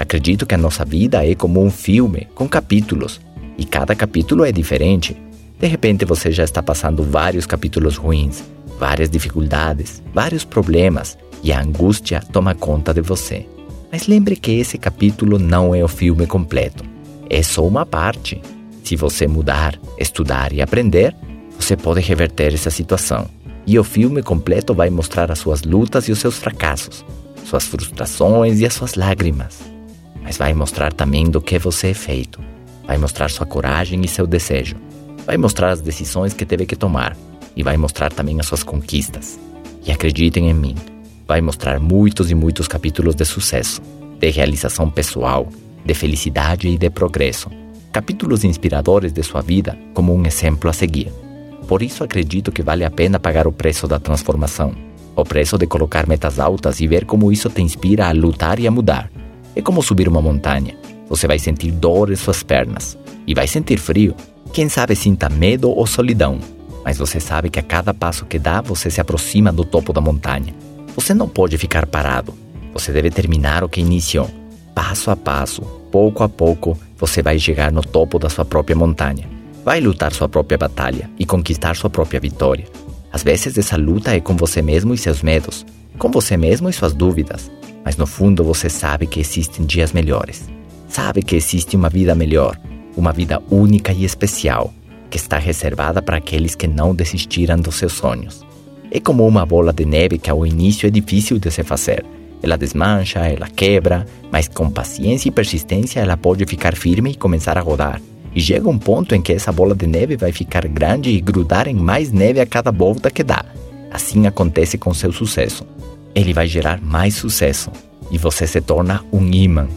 Acredito que a nossa vida é como um filme com capítulos e cada capítulo é diferente. De repente você já está passando vários capítulos ruins, várias dificuldades, vários problemas e a angústia toma conta de você. Mas lembre que esse capítulo não é o filme completo. É só uma parte. Se você mudar, estudar e aprender, você pode reverter essa situação. E o filme completo vai mostrar as suas lutas e os seus fracassos, suas frustrações e as suas lágrimas. Mas vai mostrar também do que você é feito. Vai mostrar sua coragem e seu desejo. Vai mostrar as decisões que teve que tomar. E vai mostrar também as suas conquistas. E acreditem em mim, vai mostrar muitos e muitos capítulos de sucesso, de realização pessoal, de felicidade e de progresso. Capítulos inspiradores de sua vida como um exemplo a seguir. Por isso acredito que vale a pena pagar o preço da transformação, o preço de colocar metas altas e ver como isso te inspira a lutar e a mudar. É como subir uma montanha. Você vai sentir dor em suas pernas e vai sentir frio. Quem sabe sinta medo ou solidão, mas você sabe que a cada passo que dá você se aproxima do topo da montanha. Você não pode ficar parado. Você deve terminar o que iniciou. Passo a passo, pouco a pouco, você vai chegar no topo da sua própria montanha. Vai lutar sua própria batalha e conquistar sua própria vitória. Às vezes essa luta é com você mesmo e seus medos, com você mesmo e suas dúvidas, mas no fundo você sabe que existem dias melhores. Sabe que existe uma vida melhor, uma vida única e especial, que está reservada para aqueles que não desistiram dos seus sonhos. É como uma bola de neve que ao início é difícil de se fazer. Ela desmancha, ela quebra, mas com paciência e persistência ela pode ficar firme e começar a rodar. E chega um ponto em que essa bola de neve vai ficar grande e grudar em mais neve a cada volta que dá. Assim acontece com seu sucesso. Ele vai gerar mais sucesso e você se torna um imã